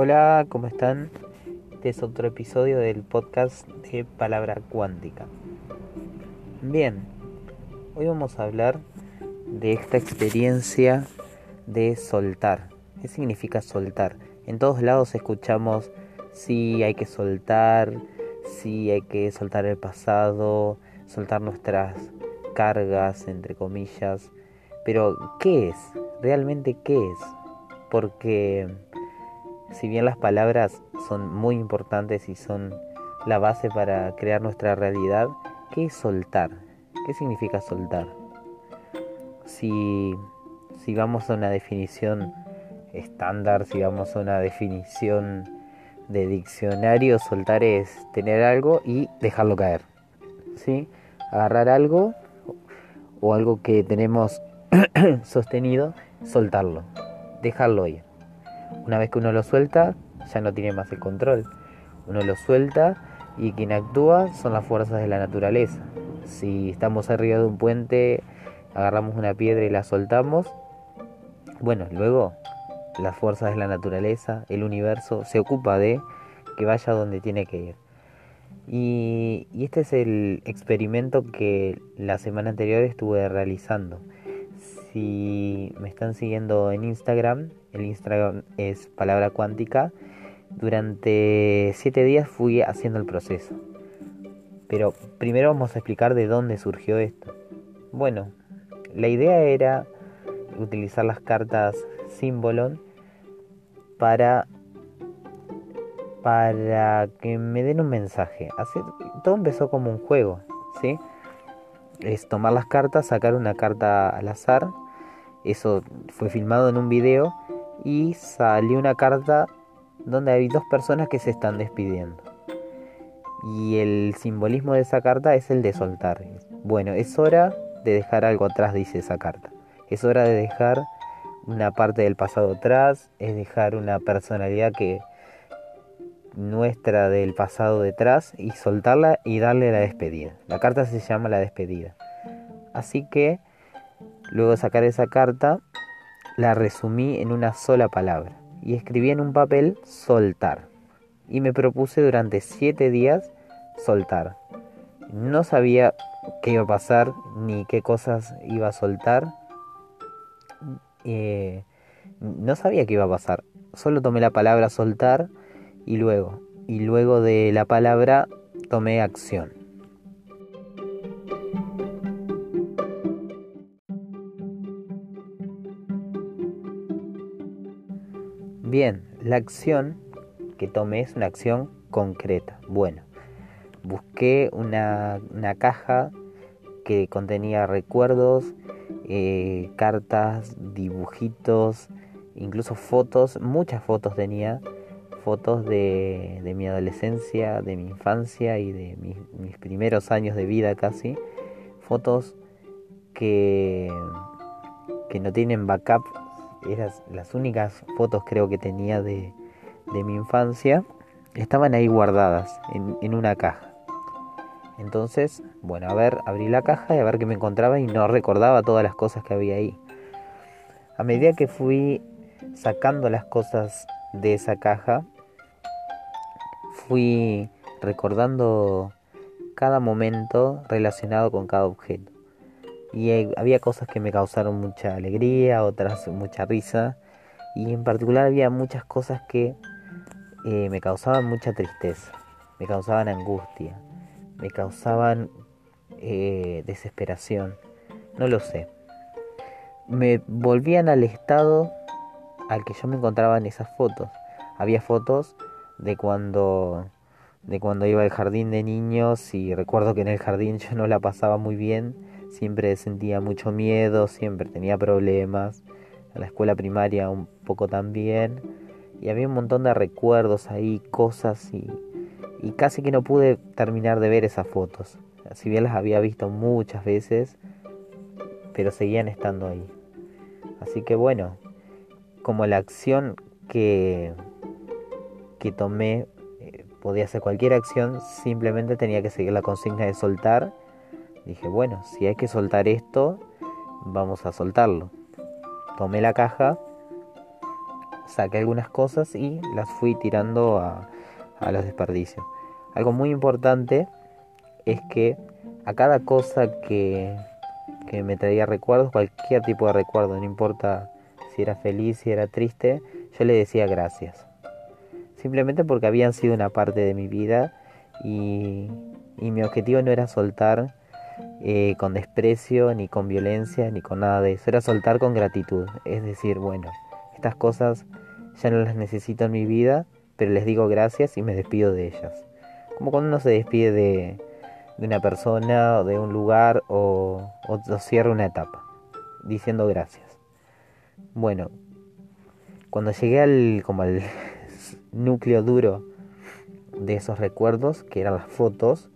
Hola, ¿cómo están? Este es otro episodio del podcast de Palabra Cuántica. Bien, hoy vamos a hablar de esta experiencia de soltar. ¿Qué significa soltar? En todos lados escuchamos si hay que soltar, si hay que soltar el pasado, soltar nuestras cargas, entre comillas. Pero, ¿qué es? ¿Realmente qué es? Porque si bien las palabras son muy importantes y son la base para crear nuestra realidad, ¿qué es soltar? ¿Qué significa soltar? Si, si vamos a una definición estándar, si vamos a una definición de diccionario, soltar es tener algo y dejarlo caer. ¿Sí? Agarrar algo o algo que tenemos sostenido, soltarlo, dejarlo ir. Una vez que uno lo suelta, ya no tiene más el control. Uno lo suelta y quien actúa son las fuerzas de la naturaleza. Si estamos arriba de un puente, agarramos una piedra y la soltamos, bueno, luego las fuerzas de la naturaleza, el universo, se ocupa de que vaya donde tiene que ir. Y, este es el experimento que la semana anterior estuve realizando. Si me están siguiendo en Instagram, el Instagram es palabra cuántica, durante siete días fui haciendo el proceso. Pero primero vamos a explicar de dónde surgió esto. Bueno, la idea era utilizar las cartas Symbolon para para que me den un mensaje. Así, todo empezó como un juego, ¿sí? Es tomar las cartas, sacar una carta al azar. Eso fue filmado en un video y salió una carta donde hay dos personas que se están despidiendo. Y el simbolismo de esa carta es el de soltar. Bueno, es hora de dejar algo atrás, dice esa carta. Es hora de dejar una parte del pasado atrás, es dejar una personalidad que nuestra del pasado detrás y soltarla y darle la despedida. La carta se llama la despedida. Así que luego de sacar esa carta la resumí en una sola palabra y escribí en un papel soltar. Y me propuse durante siete días soltar. No sabía qué iba a pasar ni qué cosas iba a soltar. Eh, no sabía qué iba a pasar. Solo tomé la palabra soltar y luego, y luego de la palabra tomé acción. Bien, la acción que tomé es una acción concreta. Bueno, busqué una, caja que contenía recuerdos, eh, cartas, dibujitos, incluso fotos, muchas fotos tenía, fotos de, mi adolescencia, de mi infancia y de mis, mis primeros años de vida casi, fotos que, que no tienen backup eran las únicas fotos creo que tenía de, mi infancia, estaban ahí guardadas en, una caja. Entonces, bueno, a ver, abrí la caja y a ver qué me encontraba y no recordaba todas las cosas que había ahí. A medida que fui sacando las cosas de esa caja, fui recordando cada momento relacionado con cada objeto y había cosas que me causaron mucha alegría, otras mucha risa y en particular había muchas cosas que eh, me causaban mucha tristeza, me causaban angustia, me causaban eh, desesperación, no lo sé. Me volvían al estado al que yo me encontraba en esas fotos. Había fotos de cuando de cuando iba al jardín de niños y recuerdo que en el jardín yo no la pasaba muy bien. Siempre sentía mucho miedo, siempre tenía problemas, en la escuela primaria un poco también, y había un montón de recuerdos ahí, cosas, y, y casi que no pude terminar de ver esas fotos, si bien las había visto muchas veces, pero seguían estando ahí. Así que bueno, como la acción que, que tomé eh, podía ser cualquier acción, simplemente tenía que seguir la consigna de soltar Dije, bueno, si hay que soltar esto, vamos a soltarlo. Tomé la caja, saqué algunas cosas y las fui tirando a, a los desperdicios. Algo muy importante es que a cada cosa que, que me traía recuerdos, cualquier tipo de recuerdo, no importa si era feliz, si era triste, yo le decía gracias. Simplemente porque habían sido una parte de mi vida y, mi objetivo no era soltar eh, con desprecio, ni con violencia, ni con nada de eso. Era soltar con gratitud. Es decir, bueno, estas cosas ya no las necesito en mi vida, pero les digo gracias y me despido de ellas. Como cuando uno se despide de, de una persona o de un lugar o, o, cierra una etapa, diciendo gracias. Bueno, cuando llegué al, como al núcleo duro de esos recuerdos, que eran las fotos,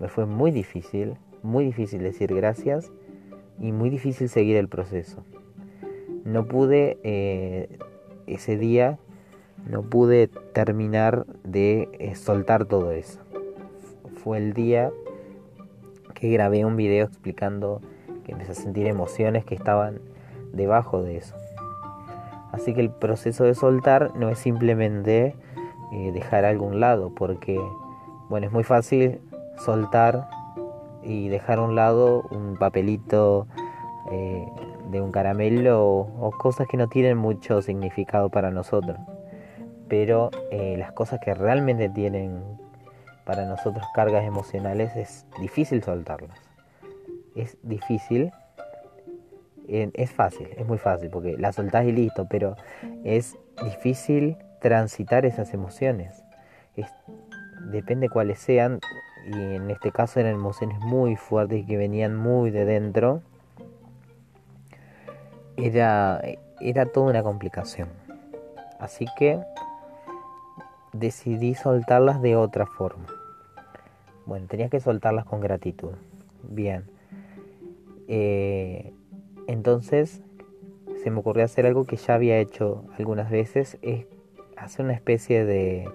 me fue muy difícil, muy difícil decir gracias y muy difícil seguir el proceso. No pude eh, ese día, no pude terminar de eh, soltar todo eso. Fue el día que grabé un video explicando que empecé a sentir emociones que estaban debajo de eso. Así que el proceso de soltar no es simplemente eh, dejar algún lado, porque bueno, es muy fácil soltar y dejar a un lado un papelito eh, de un caramelo o, cosas que no tienen mucho significado para nosotros. Pero eh, las cosas que realmente tienen para nosotros cargas emocionales es difícil soltarlas. Es difícil. Es fácil, es muy fácil porque la soltás y listo, pero es difícil transitar esas emociones. Es, depende cuáles sean, y en este caso eran emociones muy fuertes que venían muy de dentro. Era, era toda una complicación. Así que decidí soltarlas de otra forma. Bueno, tenía que soltarlas con gratitud. Bien. Eh, entonces se me ocurrió hacer algo que ya había hecho algunas veces, es hacer una especie de,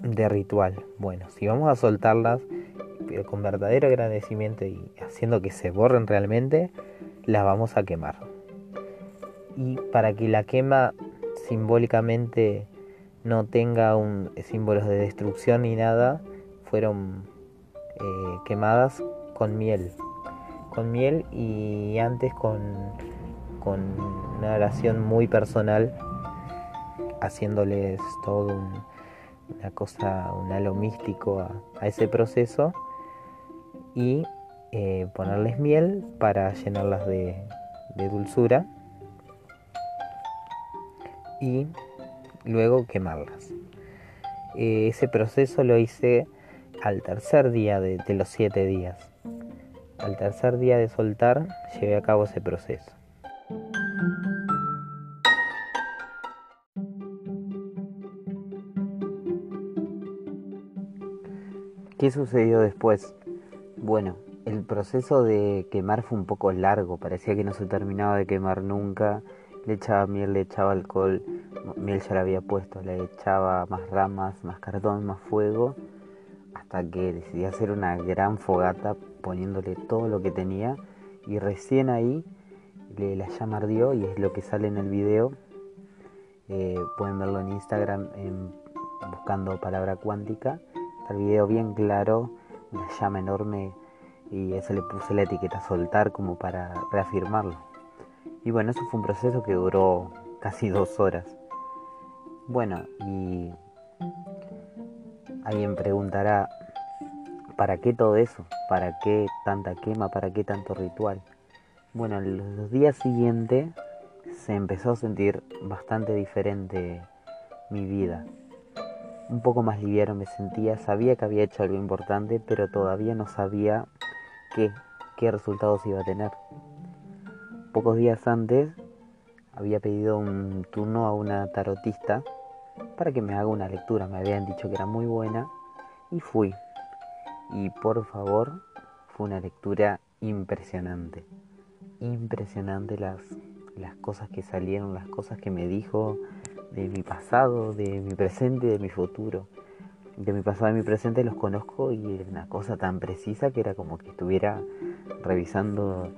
de ritual. Bueno, si vamos a soltarlas, pero con verdadero agradecimiento y haciendo que se borren realmente, las vamos a quemar. Y para que la quema simbólicamente no tenga un símbolos de destrucción ni nada, fueron eh, quemadas con miel. Con miel y antes con, con una oración muy personal, haciéndoles todo una cosa, un halo místico a, ese proceso y eh, ponerles miel para llenarlas de, de dulzura y luego quemarlas. Eh, ese proceso lo hice al tercer día de, los siete días. Al tercer día de soltar, llevé a cabo ese proceso. ¿Qué sucedió después? Bueno, el proceso de quemar fue un poco largo, parecía que no se terminaba de quemar nunca. Le echaba miel, le echaba alcohol, miel ya la había puesto, le echaba más ramas, más cartón, más fuego hasta que decidí hacer una gran fogata poniéndole todo lo que tenía y recién ahí le, la llama ardió y es lo que sale en el video. Eh, pueden verlo en Instagram buscando palabra cuántica. El video bien claro, una llama enorme y eso le puse la etiqueta soltar como para reafirmarlo. Y bueno, eso fue un proceso que duró casi dos horas. Bueno, y Alguien preguntará, ¿para qué todo eso? ¿Para qué tanta quema? ¿Para qué tanto ritual? Bueno, los días siguientes se empezó a sentir bastante diferente mi vida. Un poco más liviano me sentía, sabía que había hecho algo importante, pero todavía no sabía qué, qué resultados iba a tener. Pocos días antes había pedido un turno a una tarotista para que me haga una lectura. Me habían dicho que era muy buena y fui. Y por favor, fue una lectura impresionante. Impresionante las, las cosas que salieron, las cosas que me dijo de mi pasado, de mi presente, de mi futuro. De mi pasado y mi presente los conozco y era una cosa tan precisa que era como que estuviera revisando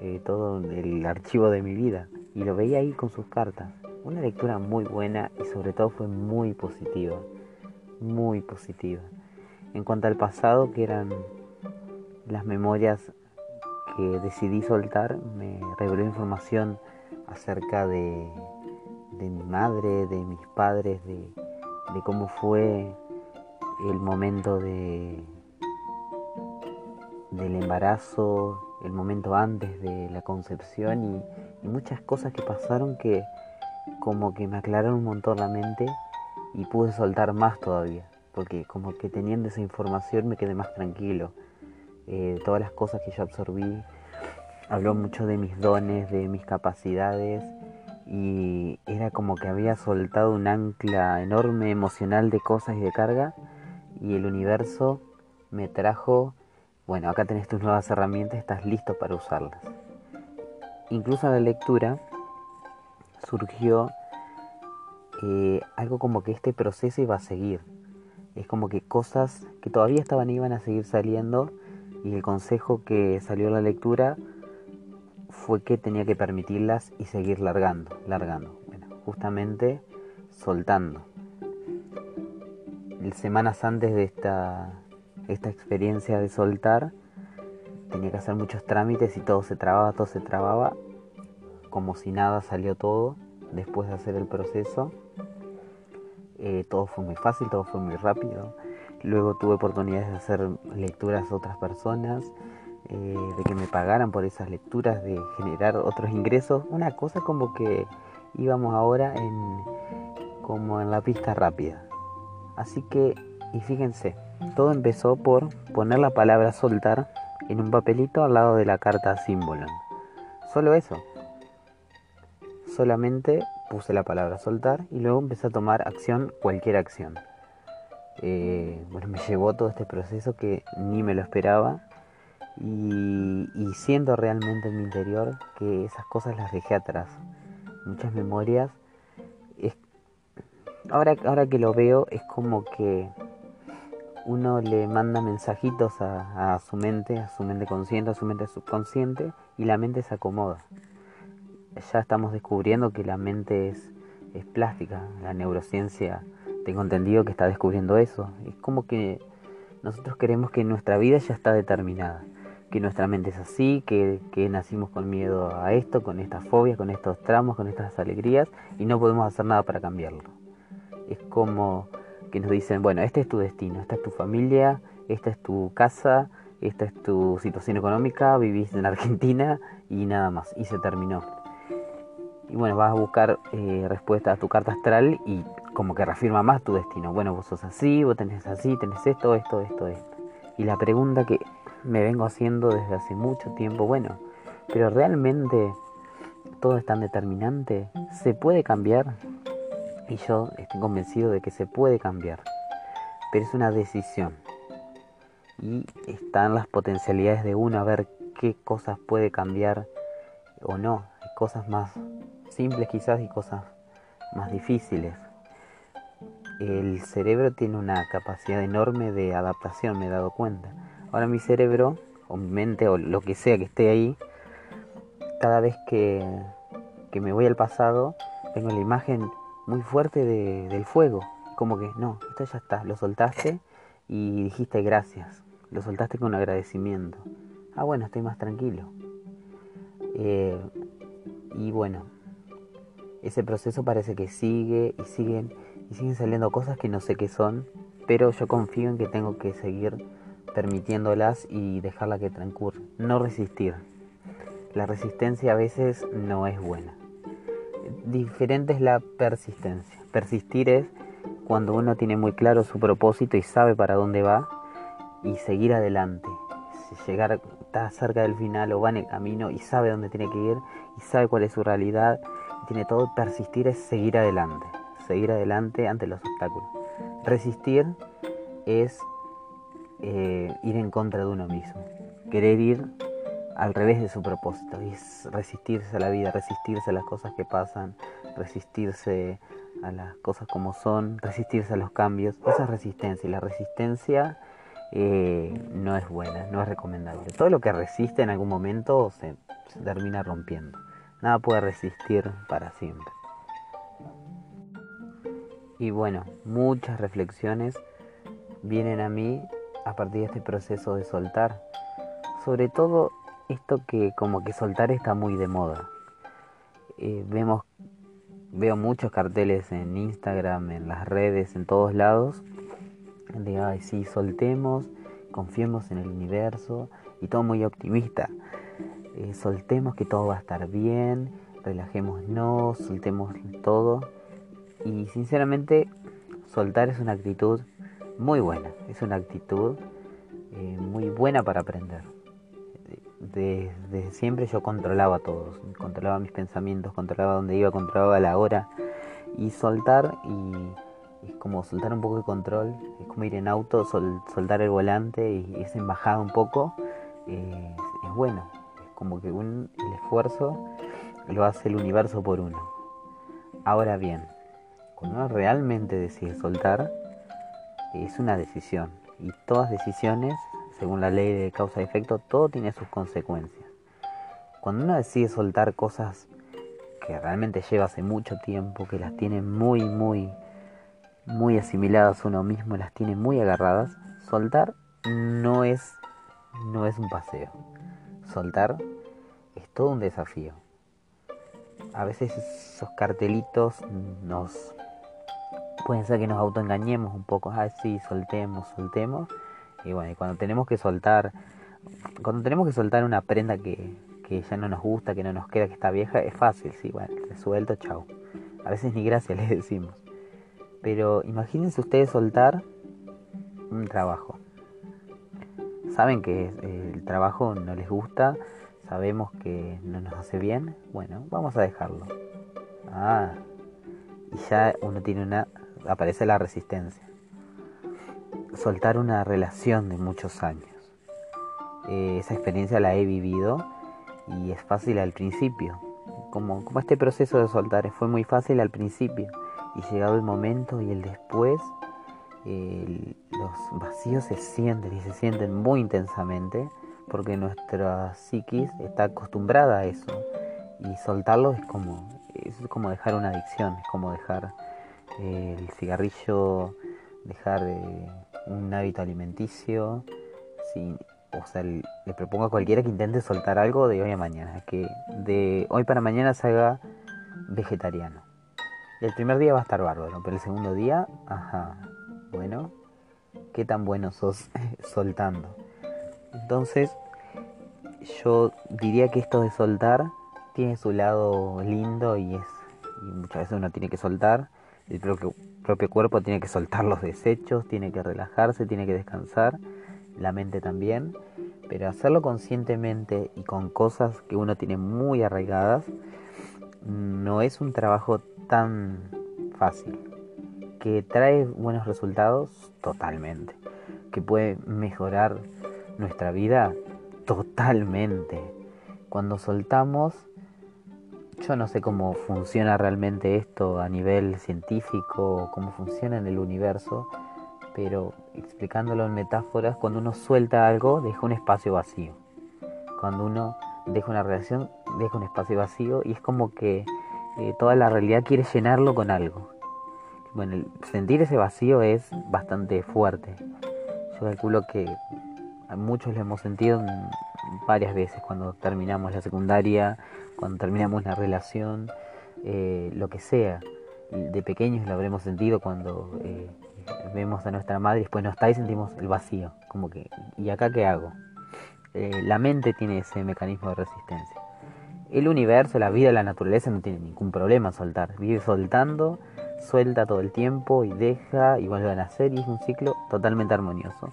eh, todo el archivo de mi vida. Y lo veía ahí con sus cartas una lectura muy buena y sobre todo fue muy positiva, muy positiva. En cuanto al pasado, que eran las memorias que decidí soltar, me reveló información acerca de, de mi madre, de mis padres, de, de cómo fue el momento de, del embarazo, el momento antes de la concepción y, muchas cosas que pasaron que como que me aclararon un montón la mente y pude soltar más todavía, porque como que teniendo esa información me quedé más tranquilo. Eh, todas las cosas que yo absorbí, habló mucho de mis dones, de mis capacidades y era como que había soltado un ancla enorme emocional de cosas y de carga y el universo me trajo, bueno, acá tenés tus nuevas herramientas, estás listo para usarlas. Incluso en la lectura surgió eh, algo como que este proceso iba a seguir. Es como que cosas que todavía estaban iban a seguir saliendo y el consejo que salió en la lectura fue que tenía que permitirlas y seguir largando, largando. Bueno, justamente soltando. Semanas antes de esta, esta experiencia de soltar, tenía que hacer muchos trámites y todo se trababa, todo se trababa. Como si nada salió todo después de hacer el proceso. Eh, todo fue muy fácil, todo fue muy rápido. Luego tuve oportunidades de hacer lecturas a otras personas. Eh, de que me pagaran por esas lecturas, de generar otros ingresos, una cosa como que íbamos ahora en como en la pista rápida. Así que, y fíjense, todo empezó por poner la palabra soltar en un papelito al lado de la carta símbolo. Solo eso. Solamente puse la palabra soltar y luego empecé a tomar acción, cualquier acción. Eh, bueno, me llevó todo este proceso que ni me lo esperaba y, siento realmente en mi interior que esas cosas las dejé atrás. Muchas memorias. ahora, ahora que lo veo es como que uno le manda mensajitos a, a, su mente, a su mente consciente, a su mente subconsciente y la mente se acomoda. Ya estamos descubriendo que la mente es, es plástica, la neurociencia tengo entendido que está descubriendo eso. Es como que nosotros queremos que nuestra vida ya está determinada que nuestra mente es así, que, nacimos con miedo a esto, con estas fobias, con estos tramos, con estas alegrías y no podemos hacer nada para cambiarlo. Es como que nos dicen, bueno, este es tu destino, esta es tu familia, esta es tu casa, esta es tu situación económica, vivís en Argentina y nada más, y se terminó. Y bueno, vas a buscar eh, respuesta a tu carta astral y como que reafirma más tu destino. Bueno, vos sos así, vos tenés así, tenés esto, esto, esto, esto. Y la pregunta que me vengo haciendo desde hace mucho tiempo. Bueno, pero realmente todo es tan determinante. ¿Se puede cambiar? Y yo estoy convencido de que se puede cambiar. Pero es una decisión. Y están las potencialidades de uno a ver qué cosas puede cambiar o no. Hay cosas más simples quizás y cosas más difíciles. El cerebro tiene una capacidad enorme de adaptación, me he dado cuenta. Ahora mi cerebro, o mi mente, o lo que sea que esté ahí, cada vez que, me voy al pasado, tengo la imagen muy fuerte del fuego. Como que, no, esto ya está, lo soltaste y dijiste gracias. Lo soltaste con agradecimiento. Ah, bueno, estoy más tranquilo. Eh, y bueno, ese proceso parece que sigue y siguen y siguen saliendo cosas que no sé qué son, pero yo confío en que tengo que seguir permitiéndolas y dejarla que transcurra. No resistir. La resistencia a veces no es buena. Diferente es la persistencia. Persistir es cuando uno tiene muy claro su propósito y sabe para dónde va y seguir adelante. Si llegar está cerca del final o va en el camino y sabe dónde tiene que ir y sabe cuál es su realidad y tiene todo, persistir es seguir adelante, seguir adelante ante los obstáculos. Resistir es eh, ir en contra de uno mismo, querer ir al revés de su propósito, es resistirse a la vida, resistirse a las cosas que pasan, resistirse a las cosas como son, resistirse a los cambios, esa es resistencia y la resistencia eh, no es buena, no es recomendable. Todo lo que resiste en algún momento se termina rompiendo, nada puede resistir para siempre. Y bueno, muchas reflexiones vienen a mí a partir de este proceso de soltar. Sobre todo esto que como que soltar está muy de moda. Eh, vemos, veo muchos carteles en Instagram, en las redes, en todos lados, de, ay, sí, soltemos, confiemos en el universo, y todo muy optimista. Eh, soltemos que todo va a estar bien, relajémonos, soltemos todo. Y sinceramente, soltar es una actitud muy buena, es una actitud eh, muy buena para aprender. Desde siempre yo controlaba todo, controlaba mis pensamientos, controlaba dónde iba, controlaba la hora. Y soltar y es como soltar un poco de control, es como ir en auto, soltar el volante y esa embajada un poco, es bueno. Es como que un, el esfuerzo lo hace el universo por uno. Ahora bien, cuando realmente decide soltar, es una decisión. Y todas decisiones, según la ley de causa y efecto, todo tiene sus consecuencias. Cuando uno decide soltar cosas que realmente lleva hace mucho tiempo, que las tiene muy, muy, muy asimiladas uno mismo, las tiene muy agarradas, soltar no es, no es un paseo. Soltar es todo un desafío. A veces esos cartelitos nos pueden ser que nos autoengañemos un poco, ah sí, soltemos, soltemos. Y bueno, y cuando tenemos que soltar, cuando tenemos que soltar una prenda que, que ya no nos gusta, que no nos queda, que está vieja, es fácil, sí, bueno, suelto, chao. A veces ni gracias les decimos. Pero imagínense ustedes soltar un trabajo. Saben que eh, el trabajo no les gusta, sabemos que no nos hace bien, bueno, vamos a dejarlo. Ah, y ya uno tiene una, aparece la resistencia. Soltar una relación de muchos años. Eh, esa experiencia la he vivido y es fácil al principio. Como, como este proceso de soltar fue muy fácil al principio y llegado el momento y el después, los vacíos se sienten y se sienten muy intensamente porque nuestra psiquis está acostumbrada a eso y soltarlo es como es como dejar una adicción es como dejar el cigarrillo dejar eh, un hábito alimenticio o sea le propongo a cualquiera que intente soltar algo de hoy a mañana que de hoy para mañana se haga vegetariano. El primer día va a estar bárbaro pero el segundo día ajá bueno qué tan bueno sos soltando. Entonces, yo diría que esto de soltar tiene su lado lindo y es y muchas veces uno tiene que soltar, el propio, cuerpo tiene que soltar los desechos, tiene que relajarse, tiene que descansar, la mente también, pero hacerlo conscientemente y con cosas que uno tiene muy arraigadas no es un trabajo tan fácil, que trae buenos resultados totalmente, que puede mejorar nuestra vida totalmente. Cuando soltamos, yo no sé cómo funciona realmente esto a nivel científico, cómo funciona en el universo, pero explicándolo en metáforas, cuando uno suelta algo, deja un espacio vacío. Cuando uno deja una relación, deja un espacio vacío y es como que eh, toda la realidad quiere llenarlo con algo. Bueno, sentir ese vacío es bastante fuerte. Yo calculo que muchos lo hemos sentido varias veces cuando terminamos la secundaria, cuando terminamos una relación, eh, lo que sea. De pequeños lo habremos sentido cuando eh, vemos a nuestra madre y después no está y sentimos el vacío, como que, ¿y acá qué hago? Eh, la mente tiene ese mecanismo de resistencia. El universo, la vida, la naturaleza no tiene ningún problema soltar. Vive soltando, suelta todo el tiempo y deja y vuelve a nacer y es un ciclo totalmente armonioso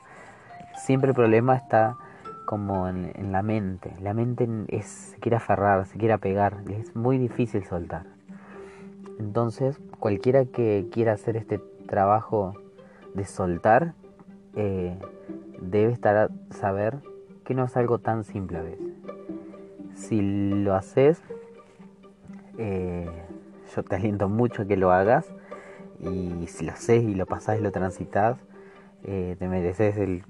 siempre el problema está como en, la mente. La mente es, se quiere aferrar, se quiere apegar, es muy difícil soltar. Entonces, cualquiera que quiera hacer este trabajo de soltar, eh, debe estar saber que no es algo tan simple a veces. Si lo haces, eh, yo te aliento mucho a que lo hagas y si lo haces y lo pasás y lo transitas, eh, te mereces el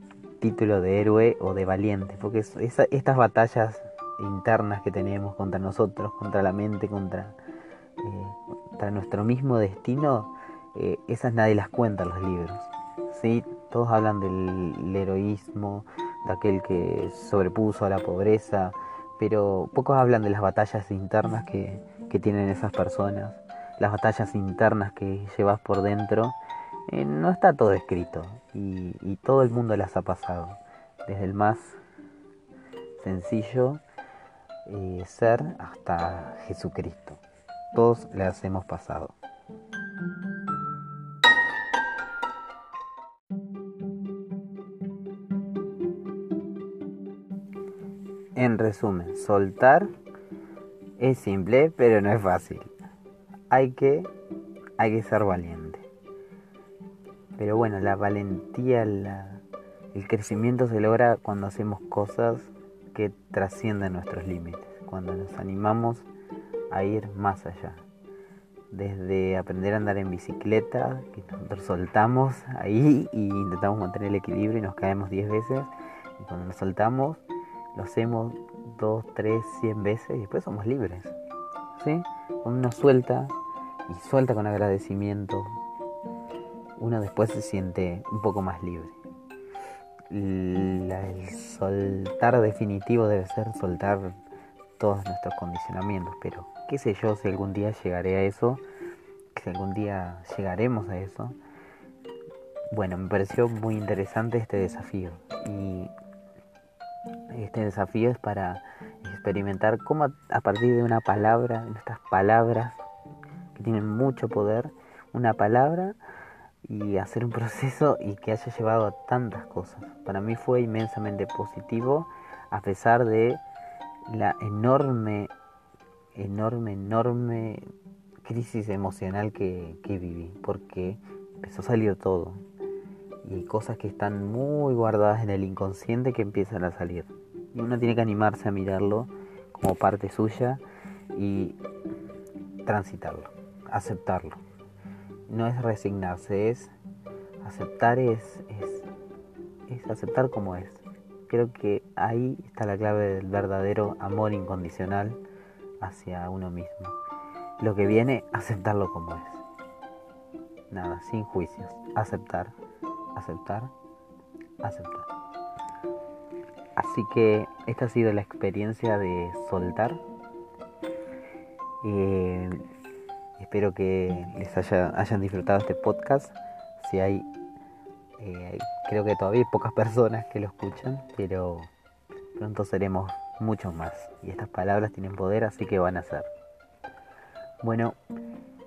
título de héroe o de valiente, porque estas batallas internas que tenemos contra nosotros, contra la mente, contra, eh, contra nuestro mismo destino, eh, esas nadie las cuenta en los libros. ¿sí? Todos hablan del heroísmo, de aquel que sobrepuso a la pobreza, pero pocos hablan de las batallas internas que, que tienen esas personas, las batallas internas que llevas por dentro. Eh, no está todo escrito y, todo el mundo las ha pasado, desde el más sencillo eh, ser hasta Jesucristo. Todos las hemos pasado. En resumen, soltar es simple, pero no es fácil. Hay que, hay que ser valiente. Pero bueno, la valentía, el crecimiento se logra cuando hacemos cosas que trascienden nuestros límites, cuando nos animamos a ir más allá. Desde aprender a andar en bicicleta, que nosotros soltamos ahí y intentamos mantener el equilibrio y nos caemos 10 veces, y cuando nos soltamos, lo hacemos 2, 3, 100 veces y después somos libres. ¿Sí? Uno suelta y suelta con agradecimiento, uno después se siente un poco más libre el soltar definitivo debe ser soltar todos nuestros condicionamientos, pero qué sé yo si algún día llegaré a eso, si algún día llegaremos a eso. Bueno, me pareció muy interesante este desafío y este desafío es para experimentar cómo a partir de una palabra, nuestras palabras que tienen mucho poder, una palabra y hacer un proceso y que haya llevado a tantas cosas. Para mí fue inmensamente positivo a pesar de la enorme, enorme, enorme crisis emocional que, que viví, porque empezó a salir todo. Y hay cosas que están muy guardadas en el inconsciente que empiezan a salir. Y uno tiene que animarse a mirarlo como parte suya y transitarlo, aceptarlo no es resignarse, es aceptar, es, es, aceptar como es. Creo que ahí está la clave del verdadero amor incondicional hacia uno mismo. Lo que viene, aceptarlo como es. Nada, sin juicios. Aceptar, aceptar, aceptar. Así que esta ha sido la experiencia de soltar. Eh, Espero que les haya, hayan disfrutado este podcast. Si hay, eh, creo que todavía hay pocas personas que lo escuchan, pero pronto seremos muchos más. Y estas palabras tienen poder, así que van a ser. Bueno,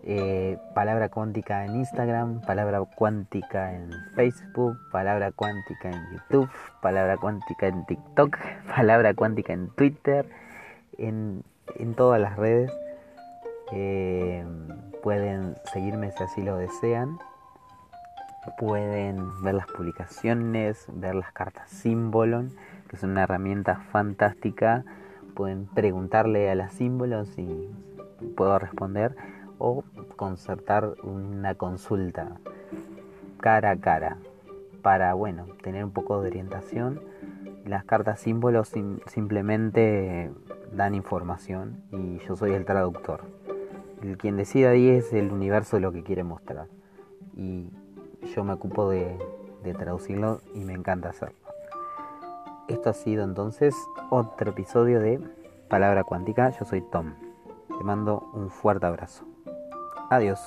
eh, palabra cuántica en Instagram, palabra cuántica en Facebook, palabra cuántica en YouTube, palabra cuántica en TikTok, palabra cuántica en Twitter, en, en todas las redes. Eh, pueden seguirme si así lo desean. Pueden ver las publicaciones, ver las cartas símbolon, que es una herramienta fantástica. Pueden preguntarle a las símbolos y puedo responder o concertar una consulta cara a cara para bueno tener un poco de orientación las cartas símbolos simplemente dan información y yo soy el traductor el quien decide ahí es el universo lo que quiere mostrar. Y yo me ocupo de, de traducirlo y me encanta hacerlo. Esto ha sido entonces otro episodio de Palabra Cuántica. Yo soy Tom. Te mando un fuerte abrazo. Adiós.